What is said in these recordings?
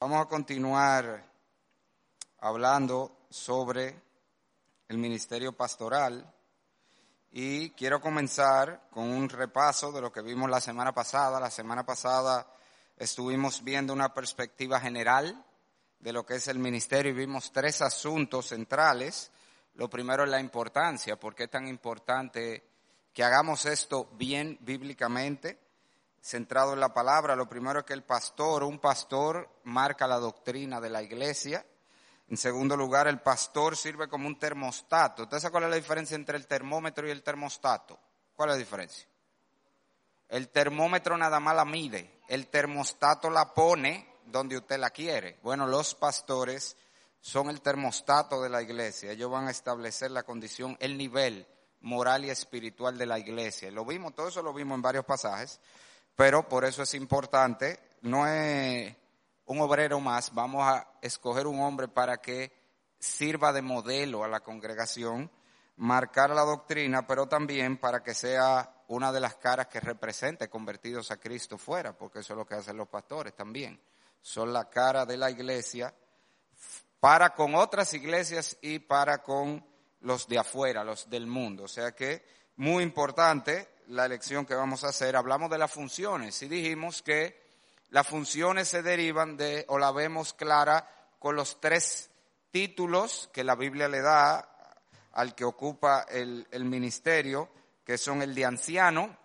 Vamos a continuar hablando sobre el ministerio pastoral y quiero comenzar con un repaso de lo que vimos la semana pasada. La semana pasada estuvimos viendo una perspectiva general de lo que es el ministerio y vimos tres asuntos centrales. Lo primero es la importancia, por qué es tan importante que hagamos esto bien bíblicamente centrado en la palabra. Lo primero es que el pastor, un pastor, marca la doctrina de la iglesia. En segundo lugar, el pastor sirve como un termostato. ¿Usted sabe cuál es la diferencia entre el termómetro y el termostato? ¿Cuál es la diferencia? El termómetro nada más la mide, el termostato la pone donde usted la quiere. Bueno, los pastores son el termostato de la iglesia. Ellos van a establecer la condición, el nivel moral y espiritual de la iglesia. Lo vimos, todo eso lo vimos en varios pasajes pero por eso es importante, no es un obrero más, vamos a escoger un hombre para que sirva de modelo a la congregación, marcar la doctrina, pero también para que sea una de las caras que represente convertidos a Cristo fuera, porque eso es lo que hacen los pastores también. Son la cara de la iglesia para con otras iglesias y para con los de afuera, los del mundo. O sea que muy importante la elección que vamos a hacer, hablamos de las funciones y dijimos que las funciones se derivan de, o la vemos clara, con los tres títulos que la Biblia le da al que ocupa el, el ministerio, que son el de anciano,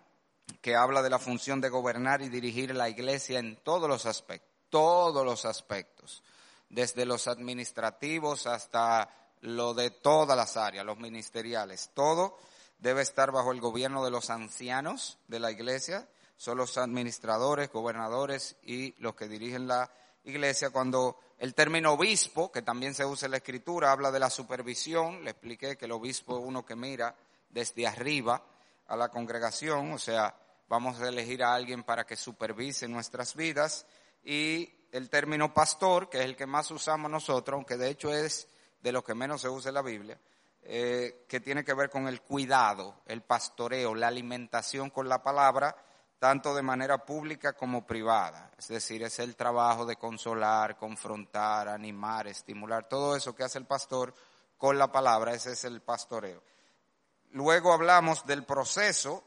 que habla de la función de gobernar y dirigir la iglesia en todos los aspectos, todos los aspectos, desde los administrativos hasta lo de todas las áreas, los ministeriales, todo debe estar bajo el gobierno de los ancianos de la iglesia, son los administradores, gobernadores y los que dirigen la iglesia. Cuando el término obispo, que también se usa en la escritura, habla de la supervisión, le expliqué que el obispo es uno que mira desde arriba a la congregación, o sea, vamos a elegir a alguien para que supervise nuestras vidas. Y el término pastor, que es el que más usamos nosotros, aunque de hecho es de lo que menos se usa en la Biblia, eh, que tiene que ver con el cuidado, el pastoreo, la alimentación con la palabra, tanto de manera pública como privada. Es decir, es el trabajo de consolar, confrontar, animar, estimular, todo eso que hace el pastor con la palabra, ese es el pastoreo. Luego hablamos del proceso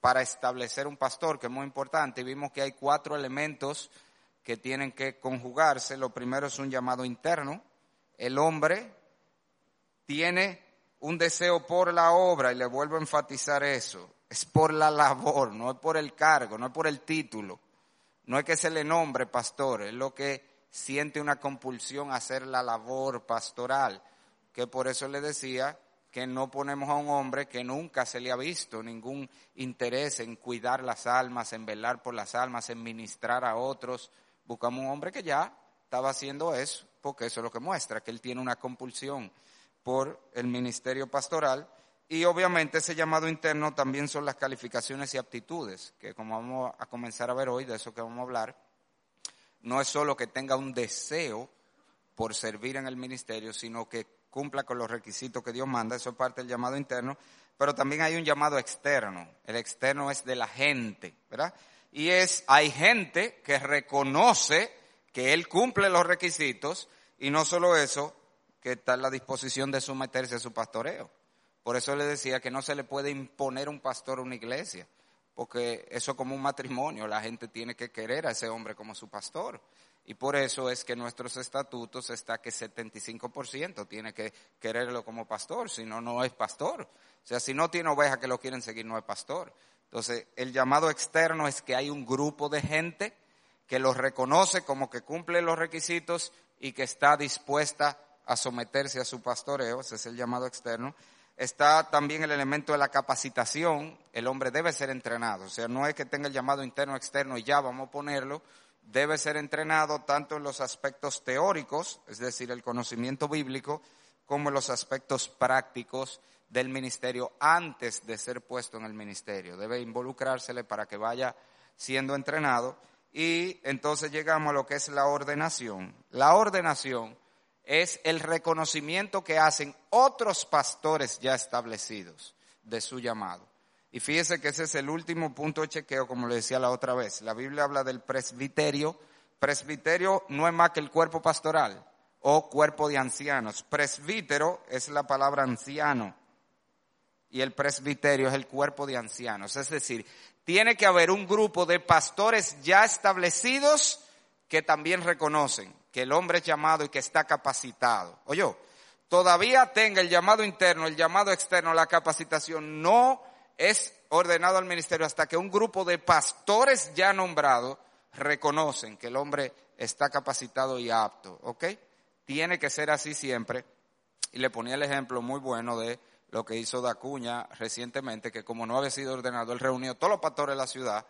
para establecer un pastor, que es muy importante, y vimos que hay cuatro elementos que tienen que conjugarse. Lo primero es un llamado interno. El hombre tiene un deseo por la obra, y le vuelvo a enfatizar eso, es por la labor, no es por el cargo, no es por el título, no es que se le nombre pastor, es lo que siente una compulsión a hacer la labor pastoral, que por eso le decía que no ponemos a un hombre que nunca se le ha visto ningún interés en cuidar las almas, en velar por las almas, en ministrar a otros, buscamos un hombre que ya estaba haciendo eso, porque eso es lo que muestra, que él tiene una compulsión por el ministerio pastoral y obviamente ese llamado interno también son las calificaciones y aptitudes, que como vamos a comenzar a ver hoy, de eso que vamos a hablar, no es solo que tenga un deseo por servir en el ministerio, sino que cumpla con los requisitos que Dios manda, eso es parte del llamado interno, pero también hay un llamado externo, el externo es de la gente, ¿verdad? Y es, hay gente que reconoce que Él cumple los requisitos y no solo eso, que está en la disposición de someterse a su pastoreo. Por eso le decía que no se le puede imponer un pastor a una iglesia, porque eso como un matrimonio, la gente tiene que querer a ese hombre como su pastor. Y por eso es que nuestros estatutos está que 75% tiene que quererlo como pastor, si no, no es pastor. O sea, si no tiene oveja que lo quieren seguir, no es pastor. Entonces, el llamado externo es que hay un grupo de gente que los reconoce como que cumple los requisitos y que está dispuesta a someterse a su pastoreo, ese es el llamado externo. Está también el elemento de la capacitación, el hombre debe ser entrenado, o sea, no es que tenga el llamado interno externo y ya vamos a ponerlo, debe ser entrenado tanto en los aspectos teóricos, es decir, el conocimiento bíblico, como en los aspectos prácticos del ministerio antes de ser puesto en el ministerio. Debe involucrársele para que vaya siendo entrenado. Y entonces llegamos a lo que es la ordenación. La ordenación es el reconocimiento que hacen otros pastores ya establecidos de su llamado. Y fíjese que ese es el último punto de chequeo, como le decía la otra vez. La Biblia habla del presbiterio Presbiterio no es más que el cuerpo pastoral o cuerpo de ancianos. Presbítero es la palabra anciano y el presbiterio es el cuerpo de ancianos. Es decir, tiene que haber un grupo de pastores ya establecidos que también reconocen que el hombre es llamado y que está capacitado. Oye, todavía tenga el llamado interno, el llamado externo, la capacitación, no es ordenado al ministerio hasta que un grupo de pastores ya nombrados reconocen que el hombre está capacitado y apto, ¿ok? Tiene que ser así siempre. Y le ponía el ejemplo muy bueno de lo que hizo Dacuña recientemente, que como no había sido ordenado, él reunió todos los pastores de la ciudad,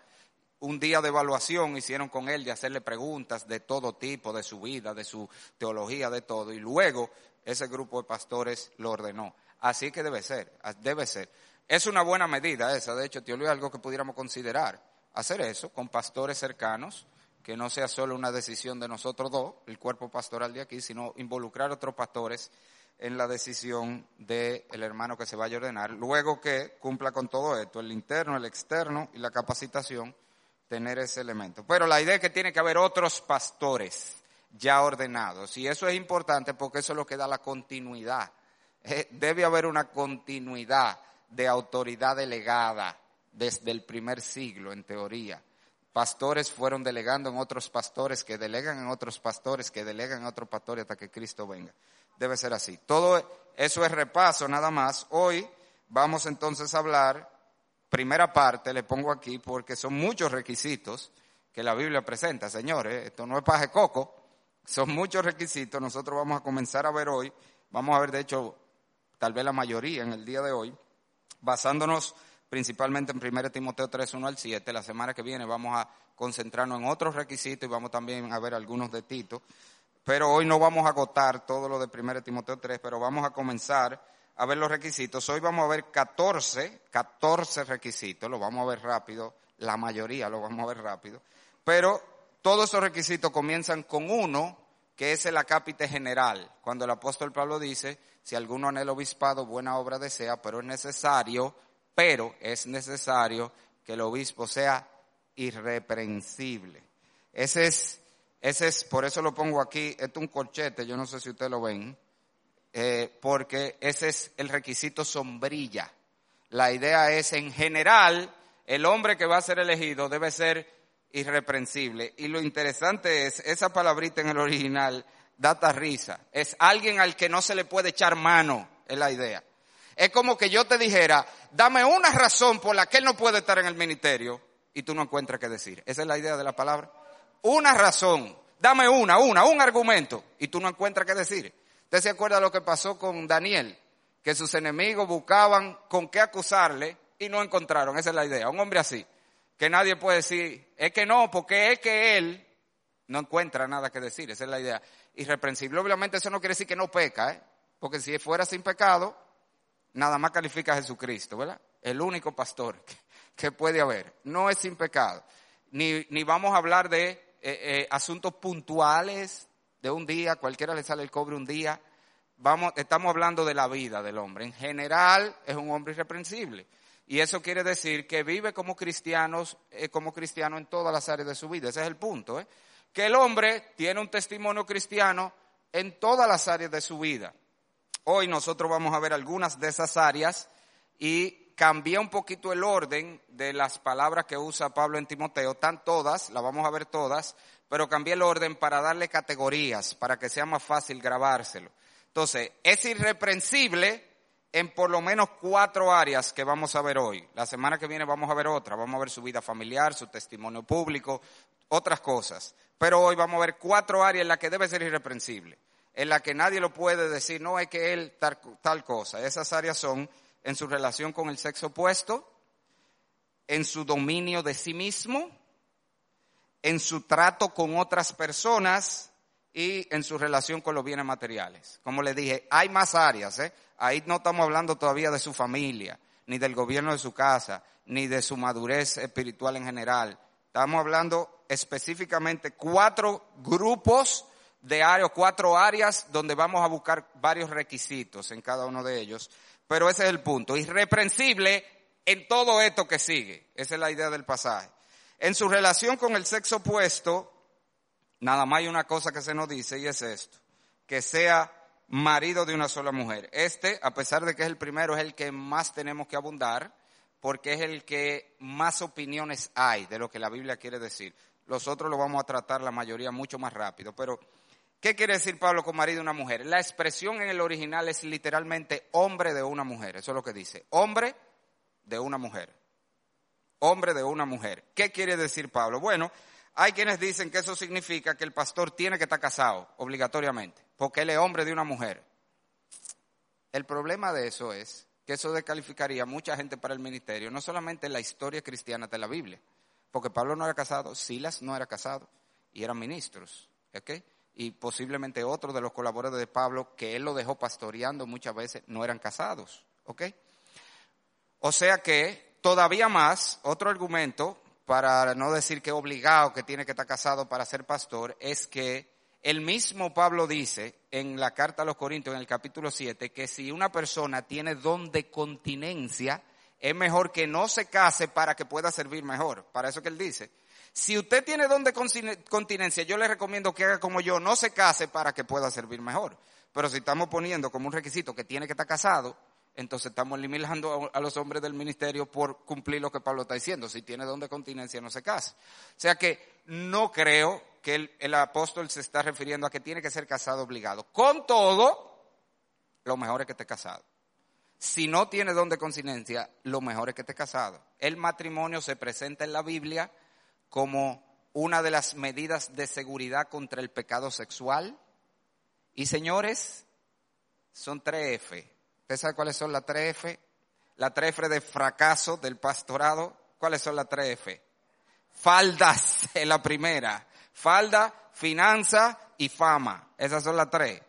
un día de evaluación hicieron con él de hacerle preguntas de todo tipo, de su vida, de su teología, de todo, y luego ese grupo de pastores lo ordenó. Así que debe ser, debe ser. Es una buena medida esa, de hecho, teología es algo que pudiéramos considerar, hacer eso con pastores cercanos, que no sea solo una decisión de nosotros dos, el cuerpo pastoral de aquí, sino involucrar a otros pastores en la decisión del hermano que se vaya a ordenar, luego que cumpla con todo esto, el interno, el externo y la capacitación, tener ese elemento. Pero la idea es que tiene que haber otros pastores ya ordenados, y eso es importante porque eso es lo que da la continuidad. Eh, debe haber una continuidad de autoridad delegada desde el primer siglo, en teoría. Pastores fueron delegando en otros pastores, que delegan en otros pastores, que delegan en otros pastores hasta que Cristo venga debe ser así. Todo eso es repaso nada más. Hoy vamos entonces a hablar, primera parte, le pongo aquí porque son muchos requisitos que la Biblia presenta, señores. Esto no es paje coco, son muchos requisitos. Nosotros vamos a comenzar a ver hoy, vamos a ver de hecho tal vez la mayoría en el día de hoy, basándonos principalmente en 1 Timoteo 3, 1 al 7. La semana que viene vamos a concentrarnos en otros requisitos y vamos también a ver algunos de Tito. Pero hoy no vamos a agotar todo lo de 1 Timoteo 3, pero vamos a comenzar a ver los requisitos. Hoy vamos a ver 14, 14 requisitos, lo vamos a ver rápido, la mayoría lo vamos a ver rápido. Pero todos esos requisitos comienzan con uno, que es el acápite general. Cuando el apóstol Pablo dice, si alguno anhela obispado, buena obra desea, pero es necesario, pero es necesario que el obispo sea irreprensible. Ese es ese es, por eso lo pongo aquí, esto es un corchete, yo no sé si ustedes lo ven, eh, porque ese es el requisito sombrilla. La idea es, en general, el hombre que va a ser elegido debe ser irreprensible. Y lo interesante es, esa palabrita en el original, data risa, es alguien al que no se le puede echar mano, es la idea. Es como que yo te dijera, dame una razón por la que él no puede estar en el ministerio y tú no encuentras qué decir. Esa es la idea de la palabra una razón, dame una, una, un argumento, y tú no encuentras qué decir. ¿Usted se acuerda lo que pasó con Daniel? Que sus enemigos buscaban con qué acusarle y no encontraron. Esa es la idea. Un hombre así, que nadie puede decir, es que no, porque es que él no encuentra nada que decir. Esa es la idea. Irreprensible. Obviamente eso no quiere decir que no peca, ¿eh? Porque si fuera sin pecado, nada más califica a Jesucristo, ¿verdad? El único pastor que puede haber. No es sin pecado. Ni, ni vamos a hablar de eh, eh, asuntos puntuales de un día, cualquiera le sale el cobre un día. Vamos, estamos hablando de la vida del hombre. En general es un hombre irreprensible. Y eso quiere decir que vive como cristianos, eh, como cristiano en todas las áreas de su vida. Ese es el punto. Que el hombre tiene un testimonio cristiano en todas las áreas de su vida. Hoy nosotros vamos a ver algunas de esas áreas y cambia un poquito el orden de las palabras que usa Pablo en Timoteo, están todas, las vamos a ver todas, pero cambié el orden para darle categorías, para que sea más fácil grabárselo. Entonces, es irreprensible en por lo menos cuatro áreas que vamos a ver hoy. La semana que viene vamos a ver otra, vamos a ver su vida familiar, su testimonio público, otras cosas. Pero hoy vamos a ver cuatro áreas en las que debe ser irreprensible, en las que nadie lo puede decir, no es que él tal, tal cosa. Esas áreas son en su relación con el sexo opuesto, en su dominio de sí mismo, en su trato con otras personas y en su relación con los bienes materiales. Como les dije, hay más áreas, ¿eh? Ahí no estamos hablando todavía de su familia, ni del gobierno de su casa, ni de su madurez espiritual en general. Estamos hablando específicamente cuatro grupos de áreas, cuatro áreas donde vamos a buscar varios requisitos en cada uno de ellos pero ese es el punto. Irreprensible en todo esto que sigue. Esa es la idea del pasaje. En su relación con el sexo opuesto, nada más hay una cosa que se nos dice y es esto, que sea marido de una sola mujer. Este, a pesar de que es el primero, es el que más tenemos que abundar, porque es el que más opiniones hay de lo que la Biblia quiere decir. Los otros lo vamos a tratar la mayoría mucho más rápido, pero ¿qué quiere decir Pablo con marido de una mujer? La expresión en el original es literalmente hombre de una mujer, eso es lo que dice, hombre de una mujer. Hombre de una mujer. ¿Qué quiere decir Pablo? Bueno, hay quienes dicen que eso significa que el pastor tiene que estar casado obligatoriamente, porque él es hombre de una mujer. El problema de eso es que eso descalificaría a mucha gente para el ministerio, no solamente en la historia cristiana de la Biblia, porque Pablo no era casado, Silas no era casado y eran ministros, ¿ok? Y posiblemente otros de los colaboradores de Pablo que él lo dejó pastoreando muchas veces no eran casados, ¿ok? O sea que todavía más, otro argumento para no decir que obligado que tiene que estar casado para ser pastor, es que el mismo Pablo dice en la carta a los Corintios, en el capítulo 7, que si una persona tiene don de continencia, es mejor que no se case para que pueda servir mejor. Para eso que él dice. Si usted tiene don de continencia, yo le recomiendo que haga como yo, no se case para que pueda servir mejor. Pero si estamos poniendo como un requisito que tiene que estar casado, entonces estamos limitando a los hombres del ministerio por cumplir lo que Pablo está diciendo. Si tiene don de continencia, no se casa. O sea que no creo que el, apóstol se está refiriendo a que tiene que ser casado obligado. Con todo, lo mejor es que esté casado. Si no tiene don de continencia, lo mejor es que esté casado. El matrimonio se presenta en la Biblia como una de las medidas de seguridad contra el pecado sexual. Y señores, son tres F ¿Usted sabe cuáles son las tres F? La tres F de fracaso del pastorado. ¿Cuáles son las tres F? Faldas es la primera. Falda, finanza y fama. Esas son las tres.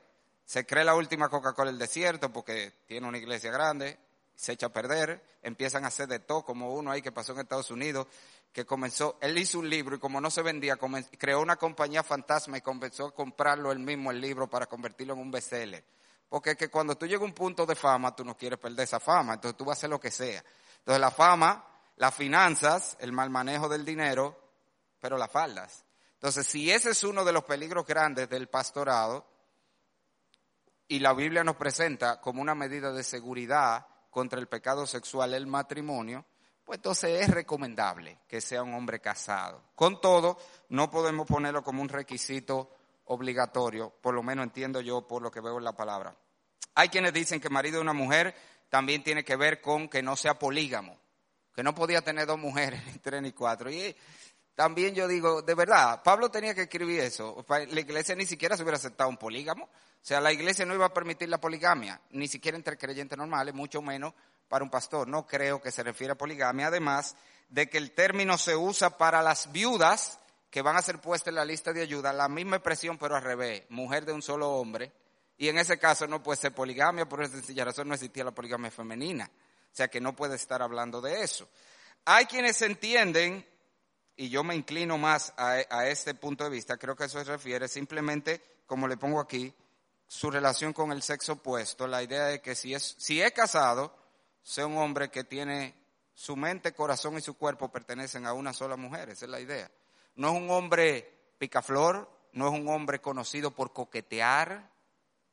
Se cree la última Coca-Cola del desierto porque tiene una iglesia grande, se echa a perder, empiezan a hacer de todo, como uno ahí que pasó en Estados Unidos, que comenzó, él hizo un libro y como no se vendía, creó una compañía fantasma y comenzó a comprarlo él mismo el libro para convertirlo en un bestseller. Porque es que cuando tú llegas a un punto de fama, tú no quieres perder esa fama, entonces tú vas a hacer lo que sea. Entonces la fama, las finanzas, el mal manejo del dinero, pero las faldas. Entonces, si ese es uno de los peligros grandes del pastorado, y la Biblia nos presenta como una medida de seguridad contra el pecado sexual el matrimonio, pues entonces es recomendable que sea un hombre casado. Con todo, no podemos ponerlo como un requisito obligatorio, por lo menos entiendo yo por lo que veo en la palabra. Hay quienes dicen que marido de una mujer también tiene que ver con que no sea polígamo, que no podía tener dos mujeres, ni tres ni cuatro. Y también yo digo, de verdad, Pablo tenía que escribir eso. La iglesia ni siquiera se hubiera aceptado un polígamo. O sea, la iglesia no iba a permitir la poligamia, ni siquiera entre creyentes normales, mucho menos para un pastor. No creo que se refiera a poligamia. Además de que el término se usa para las viudas que van a ser puestas en la lista de ayuda, la misma expresión pero al revés, mujer de un solo hombre, y en ese caso no puede ser poligamia, por esa sencilla razón no existía la poligamia femenina, o sea que no puede estar hablando de eso. Hay quienes entienden, y yo me inclino más a, este punto de vista, creo que eso se refiere simplemente, como le pongo aquí, su relación con el sexo opuesto, la idea de que si es, si es casado, sea un hombre que tiene su mente, corazón y su cuerpo pertenecen a una sola mujer, esa es la idea. No es un hombre picaflor, no es un hombre conocido por coquetear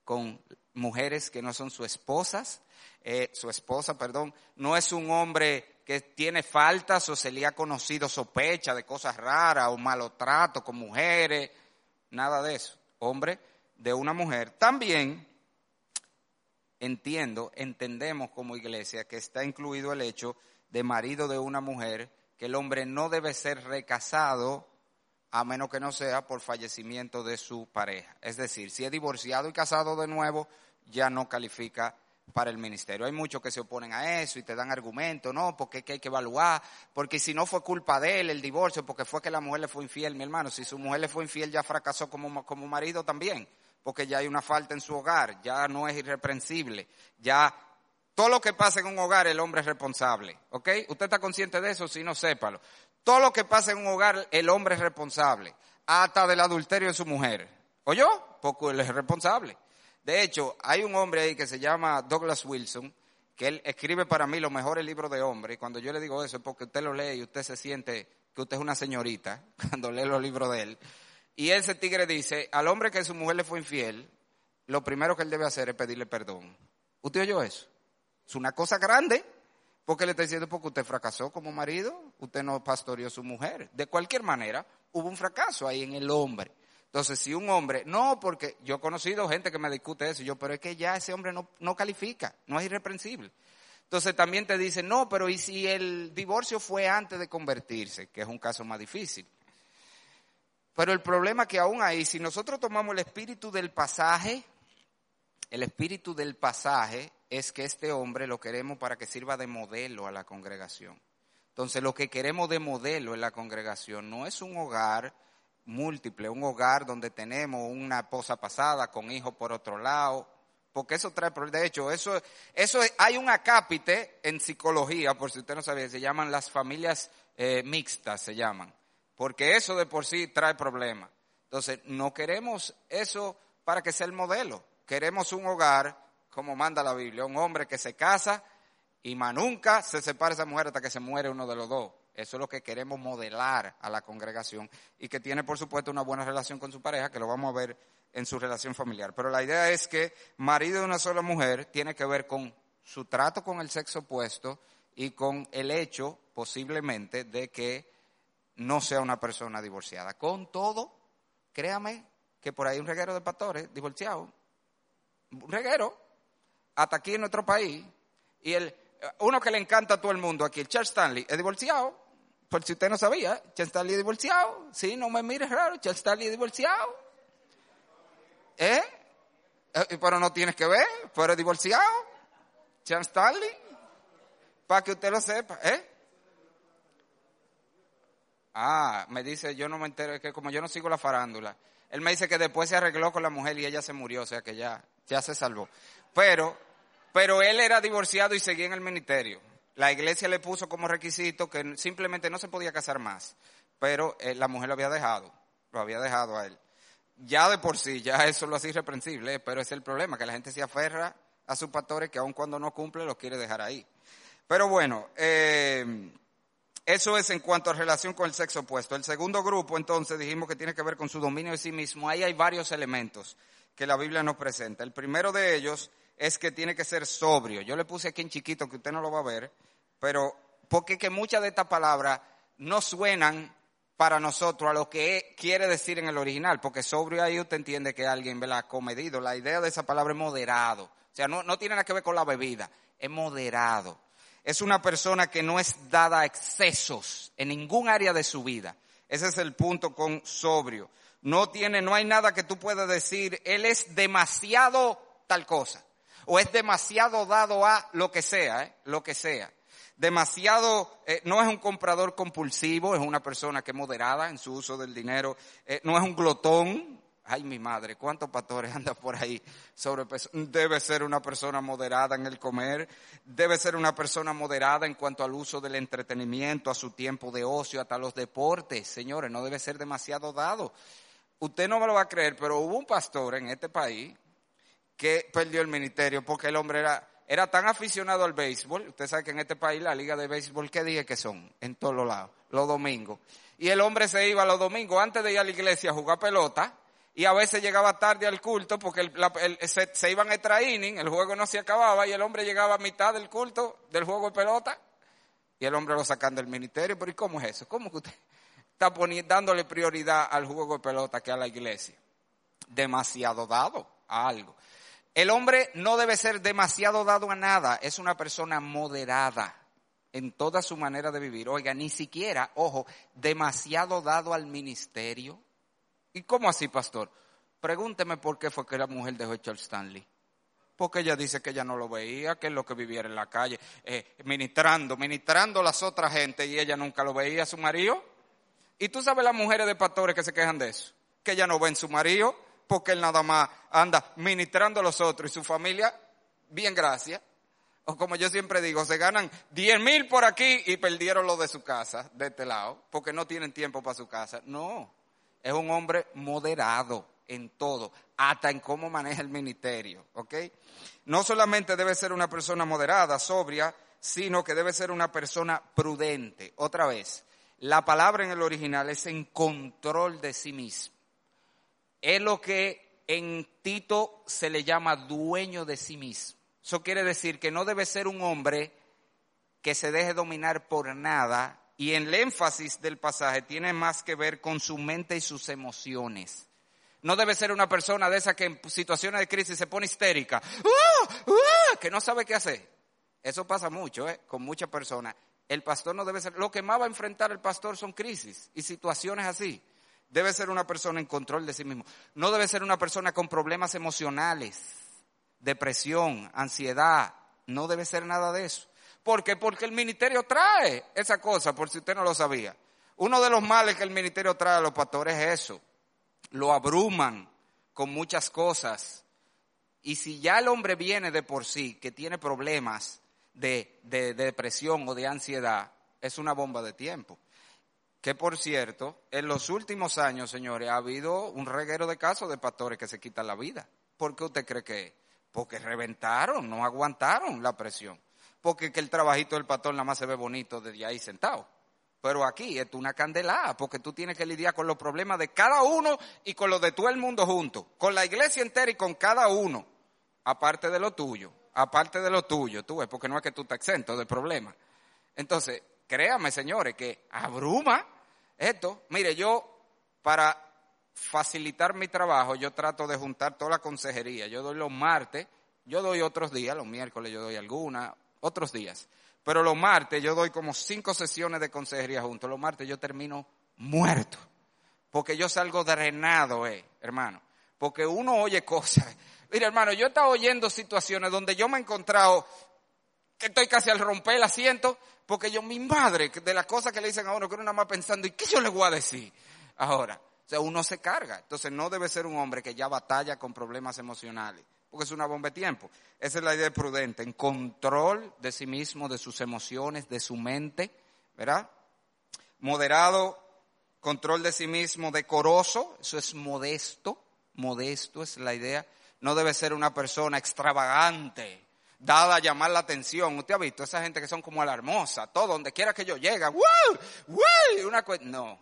con mujeres que no son sus esposas, eh, su esposa, perdón, no es un hombre que tiene faltas o se le ha conocido sospecha de cosas raras o malotrato con mujeres, nada de eso. Hombre de una mujer. También entiendo, entendemos como iglesia que está incluido el hecho de marido de una mujer, que el hombre no debe ser recasado a menos que no sea por fallecimiento de su pareja. Es decir, si es divorciado y casado de nuevo, ya no califica para el ministerio. Hay muchos que se oponen a eso y te dan argumentos, no, porque hay que evaluar, porque si no fue culpa de él el divorcio, porque fue que la mujer le fue infiel, mi hermano, si su mujer le fue infiel ya fracasó como, como marido también, porque ya hay una falta en su hogar, ya no es irreprensible, ya todo lo que pasa en un hogar el hombre es responsable, ¿ok? ¿Usted está consciente de eso? Si no, sépalo. Todo lo que pasa en un hogar, el hombre es responsable, hasta del adulterio de su mujer. ¿Oyó? Poco él es responsable. De hecho, hay un hombre ahí que se llama Douglas Wilson, que él escribe para mí los mejores libros de hombre, y cuando yo le digo eso es porque usted lo lee y usted se siente que usted es una señorita cuando lee los libros de él. Y ese tigre dice, al hombre que su mujer le fue infiel, lo primero que él debe hacer es pedirle perdón. ¿Usted oyó eso? Es una cosa grande, porque le está diciendo porque usted fracasó como marido, usted no pastoreó a su mujer. De cualquier manera, hubo un fracaso ahí en el hombre. Entonces, si un hombre, no, porque yo he conocido gente que me discute eso, yo, pero es que ya ese hombre no, no califica, no es irreprensible. Entonces también te dicen, no, pero ¿y si el divorcio fue antes de convertirse? Que es un caso más difícil. Pero el problema que aún ahí, si nosotros tomamos el espíritu del pasaje, el espíritu del pasaje es que este hombre lo queremos para que sirva de modelo a la congregación. Entonces lo que queremos de modelo en la congregación no es un hogar múltiple, un hogar donde tenemos una esposa pasada con hijos por otro lado, porque eso trae problemas. De hecho, eso, eso hay un acápite en psicología, por si usted no sabía, se llaman las familias eh, mixtas, se llaman porque eso de por sí trae problemas. Entonces, no queremos eso para que sea el modelo. Queremos un hogar, como manda la Biblia, un hombre que se casa y más nunca se separa esa mujer hasta que se muere uno de los dos. Eso es lo que queremos modelar a la congregación y que tiene, por supuesto, una buena relación con su pareja, que lo vamos a ver en su relación familiar. Pero la idea es que marido de una sola mujer tiene que ver con su trato con el sexo opuesto y con el hecho, posiblemente, de que no sea una persona divorciada. Con todo, créame que por ahí un reguero de pastores divorciados. Un reguero. Hasta aquí en nuestro país. Y el, uno que le encanta a todo el mundo aquí, el Charles Stanley, es divorciado. Por si usted no sabía, Charles Stanley divorciado. Sí, no me mires raro, Charles Stanley divorciado. ¿Eh? ¿Eh? Pero no tienes que ver, pero divorciado. Charles Stanley. Para que usted lo sepa, ¿eh? Ah, me dice, yo no me entero, que como yo no sigo la farándula. Él me dice que después se arregló con la mujer y ella se murió, o sea que ya, ya se salvó. Pero, pero él era divorciado y seguía en el ministerio. La iglesia le puso como requisito que simplemente no se podía casar más, pero eh, la mujer lo había dejado, lo había dejado a él. Ya de por sí, ya eso lo hace irreprensible, pero es el problema, que la gente se aferra a sus pastores que aun cuando no cumple los quiere dejar ahí. Pero bueno, eh, eso es en cuanto a relación con el sexo opuesto. El segundo grupo, entonces, dijimos que tiene que ver con su dominio de sí mismo. Ahí hay varios elementos que la Biblia nos presenta. El primero de ellos es que tiene que ser sobrio. Yo le puse aquí en chiquito, que usted no lo va a ver, pero porque que muchas de estas palabras no suenan para nosotros a lo que quiere decir en el original, porque sobrio ahí usted entiende que alguien ha comedido. La idea de esa palabra es moderado. O sea, no, no tiene nada que ver con la bebida, es moderado es una persona que no es dada a excesos en ningún área de su vida. Ese es el punto con sobrio. No tiene, no hay nada que tú puedas decir, él es demasiado tal cosa. O es demasiado dado a lo que sea, ¿eh? lo que sea. Demasiado, eh, no es un comprador compulsivo, es una persona que es moderada en su uso del dinero. Eh, no es un glotón, Ay, mi madre, ¿cuántos pastores andan por ahí sobrepeso? Debe ser una persona moderada en el comer, debe ser una persona moderada en cuanto al uso del entretenimiento, a su tiempo de ocio, hasta los deportes. Señores, no debe ser demasiado dado. Usted no me lo va a creer, pero hubo un pastor en este país que perdió el ministerio porque el hombre era, era tan aficionado al béisbol. Usted sabe que en este país la liga de béisbol, ¿qué dije que son? En todos los lados, los domingos. Y el hombre se iba los domingos antes de ir a la iglesia a jugar pelota y a veces llegaba tarde al culto porque se, iban a extra el juego no se acababa y el hombre llegaba a mitad del culto del juego de pelota y el hombre lo sacan del ministerio. Pero ¿y cómo es eso? ¿Cómo que usted está dándole prioridad al juego de pelota que a la iglesia? Demasiado dado a algo. El hombre no debe ser demasiado dado a nada, es una persona moderada en toda su manera de vivir. Oiga, ni siquiera, ojo, demasiado dado al ministerio ¿Y cómo así, pastor? Pregúnteme por qué fue que la mujer dejó a Charles Stanley. Porque ella dice que ella no lo veía, que es lo que viviera en la calle, eh, ministrando, ministrando a las otras gente y ella nunca lo veía a su marido. Y tú sabes las mujeres de pastores que se quejan de eso, que ella no ven su marido porque él nada más anda ministrando a los otros y su familia, bien gracias. O como yo siempre digo, se ganan 10 mil por aquí y perdieron lo de su casa, de este lado, porque no tienen tiempo para su casa. No, es un hombre moderado en todo, hasta en cómo maneja el ministerio, ¿ok? No solamente debe ser una persona moderada, sobria, sino que debe ser una persona prudente. Otra vez, la palabra en el original es en control de sí mismo. Es lo que en Tito se le llama dueño de sí mismo. Eso quiere decir que no debe ser un hombre que se deje dominar por nada y el énfasis del pasaje tiene más que ver con su mente y sus emociones. No debe ser una persona de esa que en situaciones de crisis se pone histérica, ¡Ah! ¡Ah! que no sabe qué hacer. Eso pasa mucho, ¿eh? con muchas personas. El pastor no debe ser, lo que más va a enfrentar el pastor son crisis y situaciones así. Debe ser una persona en control de sí mismo. No debe ser una persona con problemas emocionales, depresión, ansiedad. No debe ser nada de eso. ¿Por qué? Porque el ministerio trae esa cosa, por si usted no lo sabía. Uno de los males que el ministerio trae a los pastores es eso lo abruman con muchas cosas. Y si ya el hombre viene de por sí, que tiene problemas de, depresión o de ansiedad, es una bomba de tiempo. Que por cierto, en los últimos años, señores, ha habido un reguero de casos de pastores que se quitan la vida. ¿Por qué usted cree que? Porque reventaron, no aguantaron la presión. Porque que el trabajito del pastor nada más se ve bonito desde ahí sentado. Pero aquí es una candelada, porque tú tienes que lidiar con los problemas de cada uno y con los de todo el mundo junto, con la iglesia entera y con cada uno, aparte de lo tuyo, aparte de lo tuyo, tú ves, porque no es que tú estás exento de problemas. Entonces, créame, señores, que abruma esto. Mire, yo, para facilitar mi trabajo, yo trato de juntar toda la consejería. Yo doy los martes, yo doy otros días, los miércoles yo doy alguna, otros días. Pero los martes yo doy como cinco sesiones de consejería juntos. Los martes yo termino muerto. Porque yo salgo drenado, eh, hermano. Porque uno oye cosas. Mira, hermano, yo he estado oyendo situaciones donde yo me he encontrado que estoy casi al romper el asiento, porque yo, mi madre, de las cosas que le dicen a uno, que uno nada más pensando, ¿y qué yo le voy a decir ahora? O sea, uno se carga. Entonces no debe ser un hombre que ya batalla con problemas emocionales porque es una bomba de tiempo. Esa es la idea de prudente, en control de sí mismo, de sus emociones, de su mente, ¿verdad? Moderado, control de sí mismo, decoroso, eso es modesto, modesto es la idea. No debe ser una persona extravagante, dada a llamar la atención. Usted ha visto esa gente que son como alarmosa, todo, donde quiera que yo llegue, ¡wow! ¡wow! Una no,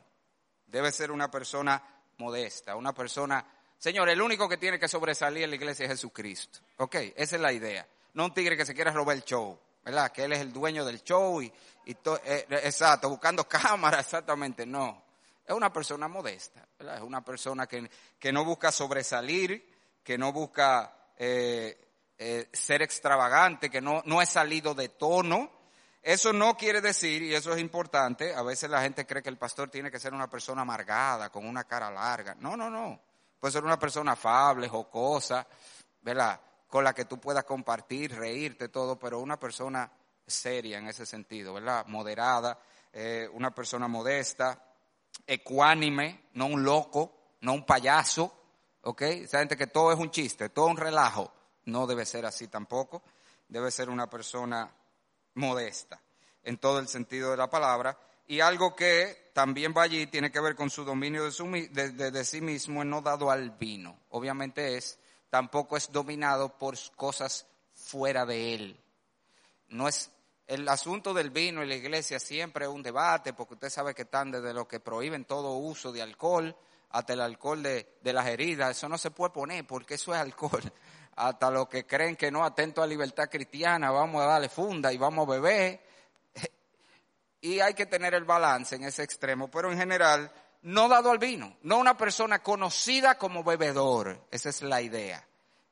debe ser una persona modesta, una persona Señor, el único que tiene que sobresalir en la iglesia es Jesucristo. Ok, esa es la idea. No un tigre que se quiera robar el show, ¿verdad? Que él es el dueño del show y, y eh, exacto, buscando cámara, exactamente. No. Es una persona modesta, ¿verdad? Es una persona que, que no busca sobresalir, que no busca eh, eh, ser extravagante, que no, no es salido de tono. Eso no quiere decir, y eso es importante, a veces la gente cree que el pastor tiene que ser una persona amargada, con una cara larga. No, no, no. Puede ser una persona afable, jocosa, ¿verdad? Con la que tú puedas compartir, reírte, todo, pero una persona seria en ese sentido, ¿verdad? Moderada, eh, una persona modesta, ecuánime, no un loco, no un payaso, ¿ok? Esa gente que todo es un chiste, todo un relajo. No debe ser así tampoco. Debe ser una persona modesta, en todo el sentido de la palabra. Y algo que también va allí tiene que ver con su dominio de, de, sí mismo, no dado al vino. Obviamente es, tampoco es dominado por cosas fuera de él. No es, el asunto del vino en la iglesia siempre es un debate, porque usted sabe que están desde lo que prohíben todo uso de alcohol hasta el alcohol de las heridas. Eso no se puede poner porque eso es alcohol. Hasta lo que creen que no atento a libertad cristiana, vamos a darle funda y vamos a beber. Y hay que tener el balance en ese extremo, pero en general no dado al vino, no una persona conocida como bebedor, esa es la idea,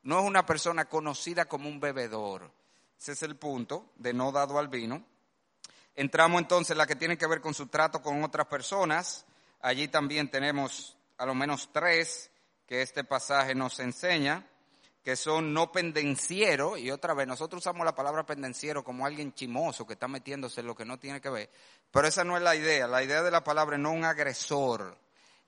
no es una persona conocida como un bebedor, ese es el punto de no dado al vino. Entramos entonces en la que tiene que ver con su trato con otras personas, allí también tenemos a lo menos tres que este pasaje nos enseña que son no pendencieros, y otra vez, nosotros usamos la palabra pendenciero como alguien chimoso que está metiéndose en lo que no tiene que ver, pero esa no es la idea, la idea de la palabra no un agresor.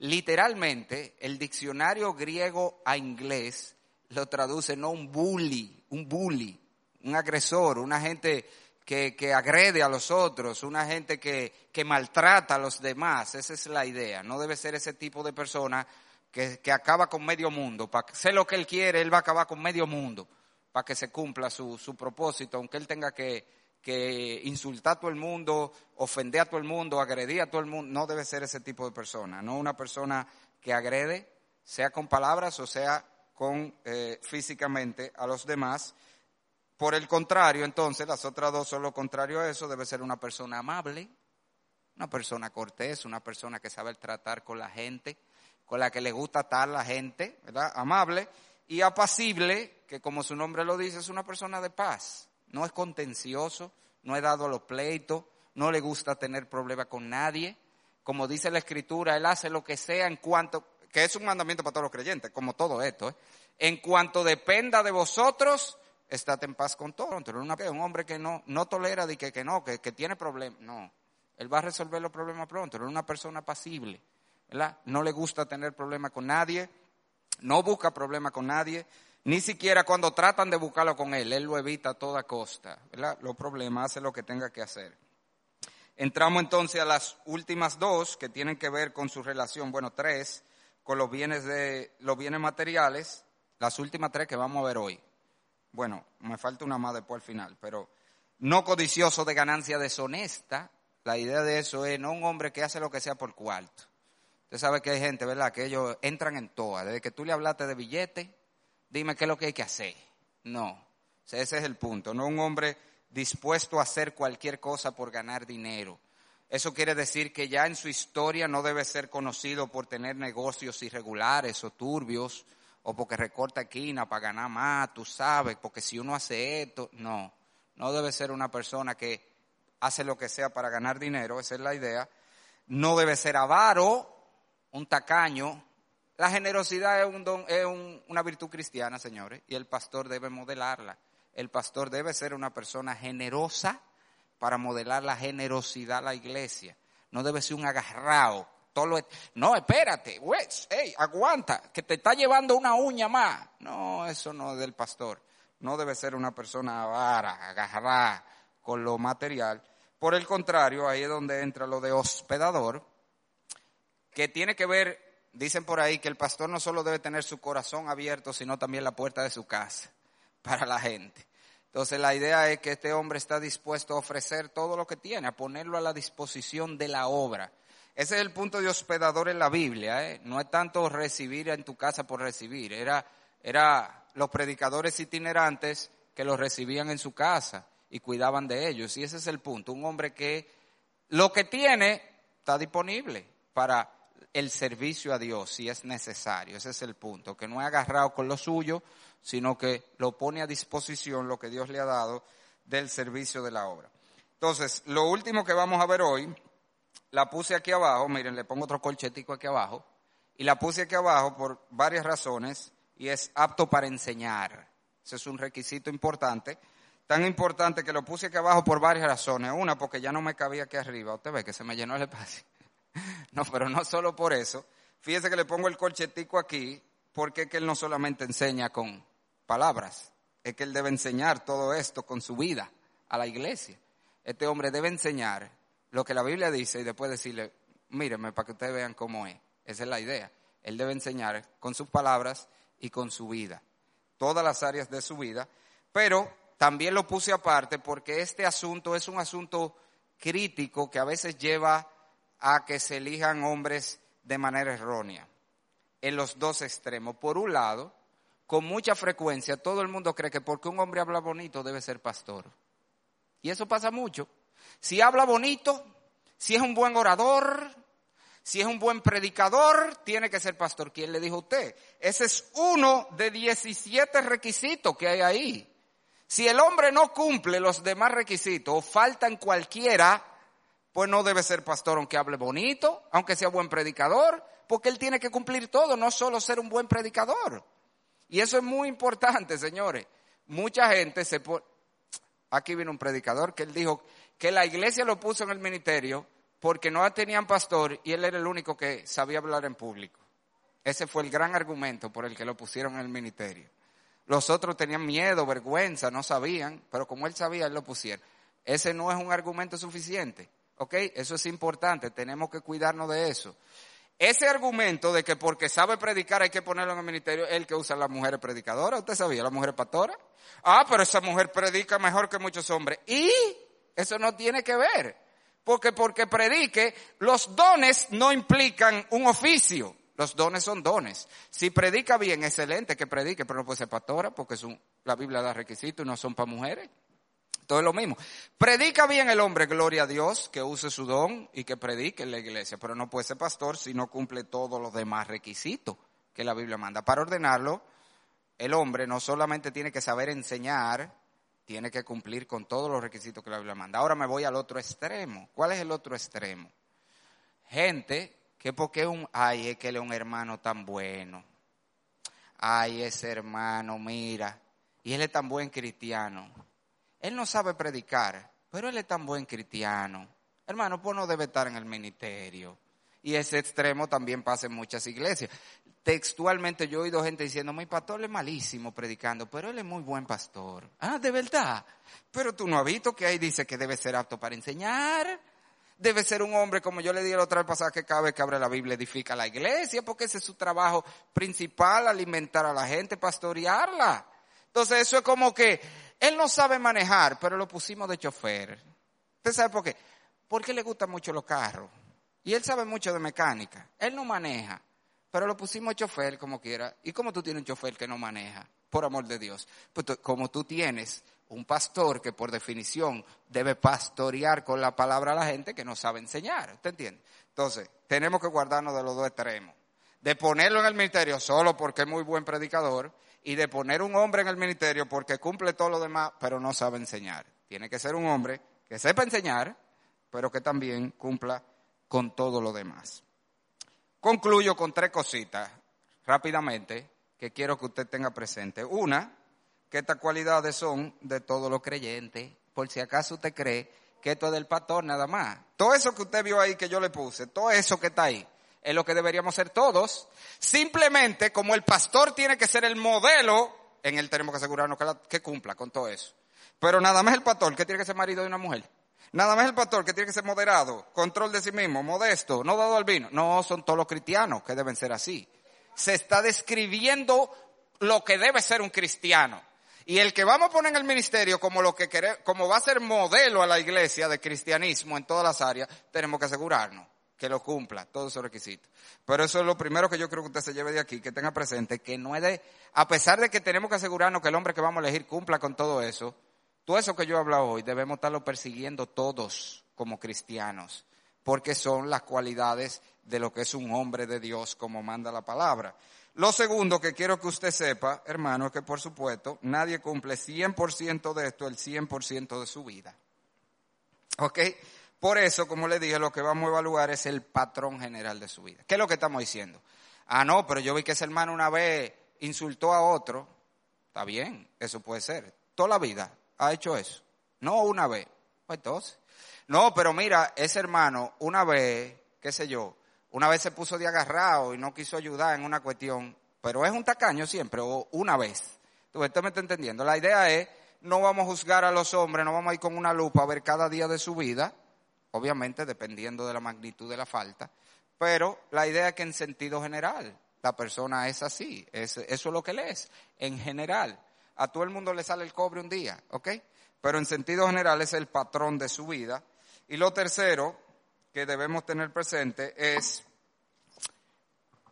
Literalmente, el diccionario griego a inglés lo traduce no un bully, un bully, un agresor, una gente que, que agrede a los otros, una gente que, que maltrata a los demás, esa es la idea, no debe ser ese tipo de persona que, acaba con medio mundo. Para sé lo que él quiere, él va a acabar con medio mundo para que se cumpla su, su propósito, aunque él tenga que, que insultar a todo el mundo, ofender a todo el mundo, agredir a todo el mundo. No debe ser ese tipo de persona, no una persona que agrede, sea con palabras o sea con eh, físicamente a los demás. Por el contrario, entonces, las otras dos son lo contrario a eso, debe ser una persona amable, una persona cortés, una persona que sabe tratar con la gente, con la que le gusta estar la gente, ¿verdad? Amable y apacible, que como su nombre lo dice, es una persona de paz. No es contencioso, no he dado los pleitos, no le gusta tener problemas con nadie. Como dice la escritura, él hace lo que sea en cuanto, que es un mandamiento para todos los creyentes, como todo esto, ¿eh? en cuanto dependa de vosotros, estate en paz con todos. un hombre que no, no tolera de que, que no, que, que tiene problemas, no. Él va a resolver los problemas pronto, es una persona pasible, No le gusta tener problemas con nadie, no busca problemas con nadie, ni siquiera cuando tratan de buscarlo con él, él lo evita a toda costa, ¿verdad? Los problemas, hace lo que tenga que hacer. Entramos entonces a las últimas dos que tienen que ver con su relación, bueno, tres, con los bienes de los bienes materiales, las últimas tres que vamos a ver hoy. Bueno, me falta una más después al final, pero no codicioso de ganancia deshonesta, la idea de eso es no un hombre que hace lo que sea por cuarto. Usted sabe que hay gente, ¿verdad? Que ellos entran en toa. Desde que tú le hablaste de billete, dime qué es lo que hay que hacer. No. ese es el punto. No un hombre dispuesto a hacer cualquier cosa por ganar dinero. Eso quiere decir que ya en su historia no debe ser conocido por tener negocios irregulares o turbios o porque recorta esquina para ganar más, tú sabes, porque si uno hace esto, no. No debe ser una persona que hace lo que sea para ganar dinero, esa es la idea. No debe ser avaro, un tacaño. La generosidad es, un es una virtud cristiana, señores, y el pastor debe modelarla. El pastor debe ser una persona generosa para modelar la generosidad a la iglesia. No debe ser un agarrado. Todo no, espérate, hey, aguanta, que te está llevando una uña más. No, eso no es del pastor. No debe ser una persona avara, agarrada con lo material. Por el contrario, ahí es donde entra lo de hospedador, que tiene que ver, dicen por ahí, que el pastor no solo debe tener su corazón abierto, sino también la puerta de su casa para la gente. Entonces la idea es que este hombre está dispuesto a ofrecer todo lo que tiene, a ponerlo a la disposición de la obra. Ese es el punto de hospedador en la Biblia, ¿eh? no es tanto recibir en tu casa por recibir, era, era los predicadores itinerantes que los recibían en su casa y cuidaban de ellos. Y ese es el punto. Un hombre que lo que tiene está disponible para el servicio a Dios si es necesario. Ese es el punto. Que no es agarrado con lo suyo, sino que lo pone a disposición lo que Dios le ha dado del servicio de la obra. Entonces, lo último que vamos a ver hoy, la puse aquí abajo, miren, le pongo otro colchetico aquí abajo, y la puse aquí abajo por varias razones, y es apto para enseñar. Ese es un requisito importante tan importante que lo puse aquí abajo por varias razones. Una, porque ya no me cabía aquí arriba. Usted ve que se me llenó el espacio. No, pero no solo por eso. Fíjese que le pongo el colchetico aquí, porque es que él no solamente enseña con palabras, es que él debe enseñar todo esto con su vida a la iglesia. Este hombre debe enseñar lo que la Biblia dice y después decirle, míreme para que ustedes vean cómo es. Esa es la idea. Él debe enseñar con sus palabras y con su vida. Todas las áreas de su vida. Pero también lo puse aparte porque este asunto es un asunto crítico que a veces lleva a que se elijan hombres de manera errónea, en los dos extremos. Por un lado, con mucha frecuencia todo el mundo cree que porque un hombre habla bonito debe ser pastor. Y eso pasa mucho. Si habla bonito, si es un buen orador, si es un buen predicador, tiene que ser pastor. ¿Quién le dijo a usted? Ese es uno de 17 requisitos que hay ahí. Si el hombre no cumple los demás requisitos o faltan cualquiera, pues no debe ser pastor aunque hable bonito, aunque sea buen predicador, porque él tiene que cumplir todo, no solo ser un buen predicador. Y eso es muy importante, señores. Mucha gente se pone... Aquí viene un predicador que él dijo que la iglesia lo puso en el ministerio porque no tenían pastor y él era el único que sabía hablar en público. Ese fue el gran argumento por el que lo pusieron en el ministerio. Los otros tenían miedo, vergüenza, no sabían, pero como él sabía, él lo pusieron. Ese no es un argumento suficiente, ¿ok? Eso es importante, tenemos que cuidarnos de eso. Ese argumento de que porque sabe predicar hay que ponerlo en el ministerio, es el que usa las mujeres predicadoras, ¿usted sabía? La mujer pastora. Ah, pero esa mujer predica mejor que muchos hombres. Y eso no tiene que ver. Porque porque predique, los dones no implican un oficio. Los dones son dones. Si predica bien, excelente que predique, pero no puede ser pastora porque la Biblia da requisitos y no son para mujeres. Todo es lo mismo. Predica bien el hombre, gloria a Dios, que use su don y que predique en la iglesia, pero no puede ser pastor si no cumple todos los demás requisitos que la Biblia manda. Para ordenarlo, el hombre no solamente tiene que saber enseñar, tiene que cumplir con todos los requisitos que la Biblia manda. Ahora me voy al otro extremo. ¿Cuál es el otro extremo? Gente que porque un, ay, es que él es un hermano tan bueno. Ay, ese hermano, mira, y él es tan buen cristiano. Él no sabe predicar, pero él es tan buen cristiano. Hermano, pues no debe estar en el ministerio. Y ese extremo también pasa en muchas iglesias. Textualmente yo he oído gente diciendo, mi pastor es malísimo predicando, pero él es muy buen pastor. Ah, de verdad. Pero tú no has visto que ahí dice que debe ser apto para enseñar. Debe ser un hombre, como yo le dije la otra vez pasada, que cada vez que abre la Biblia edifica la iglesia, porque ese es su trabajo principal, alimentar a la gente, pastorearla. Entonces eso es como que él no sabe manejar, pero lo pusimos de chofer. ¿Usted sabe por qué? Porque le gustan mucho los carros. Y él sabe mucho de mecánica. Él no maneja, pero lo pusimos de chofer como quiera. ¿Y cómo tú tienes un chofer que no maneja? Por amor de Dios. Pues como tú tienes un pastor que por definición debe pastorear con la palabra a la gente que no sabe enseñar. ¿Usted entiende? Entonces, tenemos que guardarnos de los dos extremos. De ponerlo en el ministerio solo porque es muy buen predicador y de poner un hombre en el ministerio porque cumple todo lo demás, pero no sabe enseñar. Tiene que ser un hombre que sepa enseñar, pero que también cumpla con todo lo demás. Concluyo con tres cositas rápidamente que quiero que usted tenga presente. Una, que estas cualidades son de todos los creyentes, por si acaso usted cree que esto es del pastor nada más. Todo eso que usted vio ahí que yo le puse, todo eso que está ahí, es lo que deberíamos ser todos. Simplemente, como el pastor tiene que ser el modelo, en él tenemos que asegurarnos que, cumpla con todo eso. Pero nada más el pastor que tiene que ser marido de una mujer. Nada más el pastor que tiene que ser moderado, control de sí mismo, modesto, no dado al vino. No, son todos los cristianos que deben ser así. Se está describiendo lo que debe ser un cristiano. Y el que vamos a poner en el ministerio como lo que queremos, como va a ser modelo a la iglesia de cristianismo en todas las áreas, tenemos que asegurarnos que lo cumpla, todos esos requisitos. Pero eso es lo primero que yo creo que usted se lleve de aquí, que tenga presente, que no es de, a pesar de que tenemos que asegurarnos que el hombre que vamos a elegir cumpla con todo eso, todo eso que yo he hablado hoy debemos estarlo persiguiendo todos como cristianos, porque son las cualidades de lo que es un hombre de Dios, como manda la palabra. Lo segundo que quiero que usted sepa, hermano, es que por supuesto nadie cumple 100% de esto el 100% de su vida. ¿Ok? Por eso, como le dije, lo que vamos a evaluar es el patrón general de su vida. ¿Qué es lo que estamos diciendo? Ah, no, pero yo vi que ese hermano una vez insultó a otro. Está bien, eso puede ser. Toda la vida ha hecho eso. No una vez. Pues entonces. No, pero mira, ese hermano una vez, qué sé yo, una vez se puso de agarrado y no quiso ayudar en una cuestión, pero es un tacaño siempre, o una vez. Usted me está entendiendo. La idea es, no vamos a juzgar a los hombres, no vamos a ir con una lupa a ver cada día de su vida, obviamente dependiendo de la magnitud de la falta, pero la idea es que en sentido general, la persona es así, eso es lo que él es, en general. A todo el mundo le sale el cobre un día, ¿ok? Pero en sentido general es el patrón de su vida. Y lo tercero que debemos tener presente es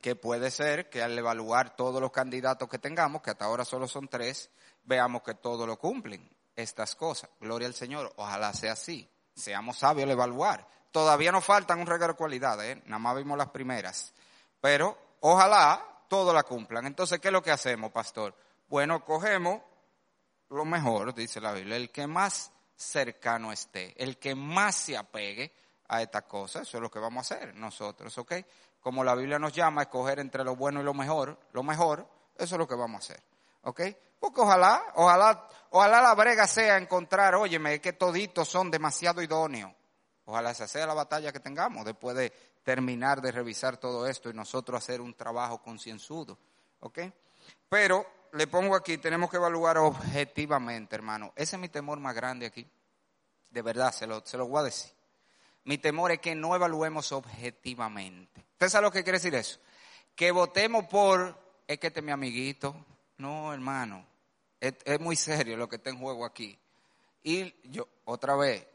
que puede ser que al evaluar todos los candidatos que tengamos, que hasta ahora solo son tres, veamos que todos lo cumplen, estas cosas. Gloria al Señor, ojalá sea así. Seamos sabios al evaluar. Todavía nos faltan un regalo de cualidades, ¿eh? nada más vimos las primeras. Pero ojalá todos la cumplan. Entonces, ¿qué es lo que hacemos, pastor? Bueno, cogemos lo mejor, dice la Biblia, el que más cercano esté, el que más se apegue a esta cosa, eso es lo que vamos a hacer nosotros, ¿ok? Como la Biblia nos llama a escoger entre lo bueno y lo mejor, lo mejor, eso es lo que vamos a hacer, ¿ok? Porque ojalá, ojalá, ojalá la brega sea encontrar, óyeme, que toditos son demasiado idóneos. Ojalá esa sea la batalla que tengamos después de terminar de revisar todo esto y nosotros hacer un trabajo concienzudo, ¿ok? Pero le pongo aquí, tenemos que evaluar objetivamente, hermano. Ese es mi temor más grande aquí. De verdad, se lo, se lo voy a decir. Mi temor es que no evaluemos objetivamente. ¿Usted sabe lo que quiere decir eso? Que votemos por, es que este es mi amiguito. No, hermano. Es, muy serio lo que está en juego aquí. Y yo, otra vez,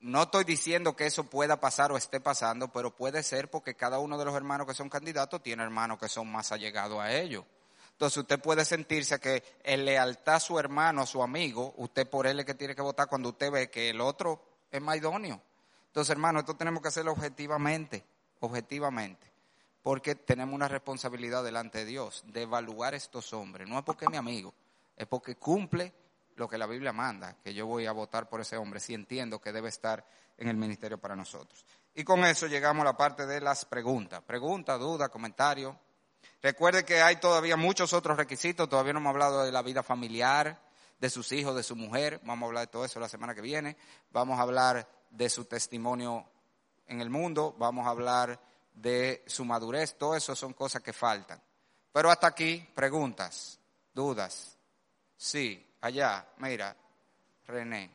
no estoy diciendo que eso pueda pasar o esté pasando, pero puede ser porque cada uno de los hermanos que son candidatos tiene hermanos que son más allegados a ellos. Entonces usted puede sentirse que en lealtad a su hermano, a su amigo, usted por él es que tiene que votar cuando usted ve que el otro es más idóneo. Entonces, hermano, esto tenemos que hacerlo objetivamente, objetivamente, porque tenemos una responsabilidad delante de Dios de evaluar estos hombres. No es porque es mi amigo, es porque cumple lo que la Biblia manda, que yo voy a votar por ese hombre si entiendo que debe estar en el ministerio para nosotros. Y con eso llegamos a la parte de las preguntas. Pregunta, duda, comentario. Recuerde que hay todavía muchos otros requisitos, todavía no hemos hablado de la vida familiar, de sus hijos, de su mujer, vamos a hablar de todo eso la semana que viene, vamos a hablar de su testimonio en el mundo, vamos a hablar de su madurez, todo eso son cosas que faltan. Pero hasta aquí, preguntas, dudas. Sí, Allá, mira, René.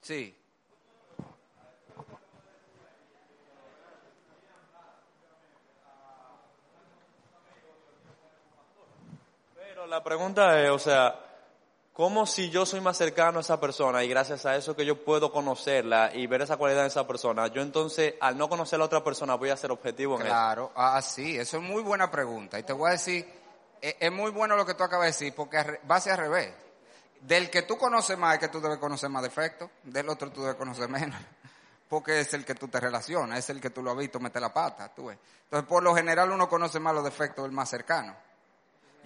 Sí. Pero la pregunta es, o sea, ¿cómo si yo soy más cercano a esa persona y gracias a eso que yo puedo conocerla y ver esa cualidad de esa persona, yo entonces al no conocer a la otra persona voy a ser objetivo en Claro, ah, sí, eso es muy buena pregunta. Y te voy a decir, es muy bueno lo que tú acabas de decir, porque va hacia al revés. Del que tú conoces más es que tú debes conocer más defectos, del otro tú debes conocer menos. Porque es el que tú te relacionas, es el que tú lo has visto meter la pata, tú ves. Entonces, por lo general uno conoce más los defectos del más cercano.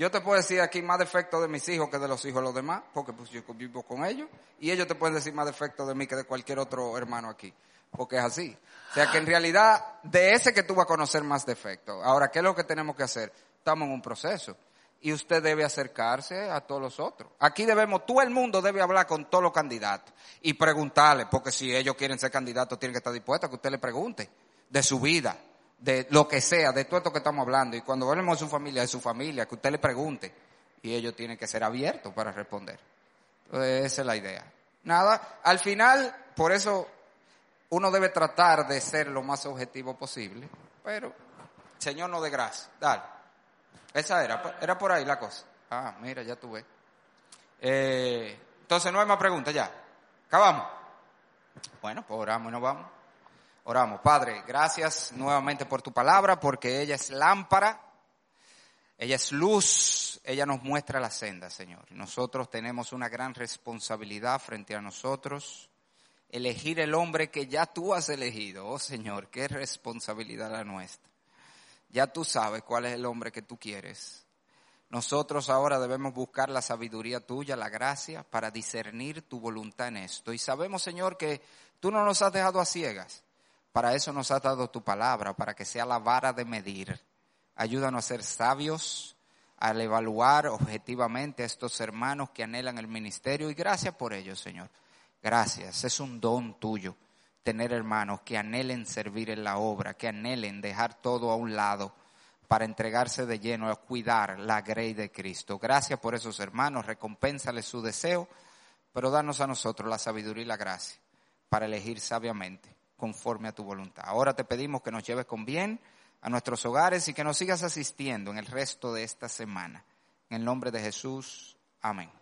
Yo te puedo decir aquí más defectos de mis hijos que de los hijos de los demás, porque pues yo vivo con ellos, y ellos te pueden decir más defectos de mí que de cualquier otro hermano aquí, porque es así. O sea que en realidad, de ese que tú vas a conocer más defectos. Ahora, ¿qué es lo que tenemos que hacer? Estamos en un proceso y usted debe acercarse a todos los otros. Aquí debemos, todo el mundo debe hablar con todos los candidatos y preguntarle, porque si ellos quieren ser candidatos tienen que estar dispuestos a que usted le pregunte de su vida, de lo que sea, de todo esto que estamos hablando. Y cuando hablemos de su familia, de su familia, que usted le pregunte y ellos tienen que ser abiertos para responder. Entonces, esa es la idea. Nada, al final, por eso uno debe tratar de ser lo más objetivo posible, pero Señor no de gracia. Dale. Esa era, era por ahí la cosa. Ah, mira, ya tuve. Eh, entonces no hay más preguntas ya. Acabamos. Bueno, pues oramos y nos vamos. Oramos. Padre, gracias nuevamente por tu palabra, porque ella es lámpara, ella es luz, ella nos muestra la senda, Señor. Nosotros tenemos una gran responsabilidad frente a nosotros, elegir el hombre que ya tú has elegido. Oh Señor, qué responsabilidad la nuestra. Ya tú sabes cuál es el hombre que tú quieres. Nosotros ahora debemos buscar la sabiduría tuya, la gracia, para discernir tu voluntad en esto. Y sabemos, Señor, que tú no nos has dejado a ciegas. Para eso nos has dado tu palabra, para que sea la vara de medir. Ayúdanos a ser sabios, al evaluar objetivamente a estos hermanos que anhelan el ministerio. Y gracias por ello, Señor. Gracias. Es un don tuyo tener hermanos que anhelen servir en la obra, que anhelen dejar todo a un lado para entregarse de lleno a cuidar la grey de Cristo. Gracias por esos hermanos, recompénsales su deseo, pero danos a nosotros la sabiduría y la gracia para elegir sabiamente, conforme a tu voluntad. Ahora te pedimos que nos lleves con bien a nuestros hogares y que nos sigas asistiendo en el resto de esta semana. En el nombre de Jesús, amén.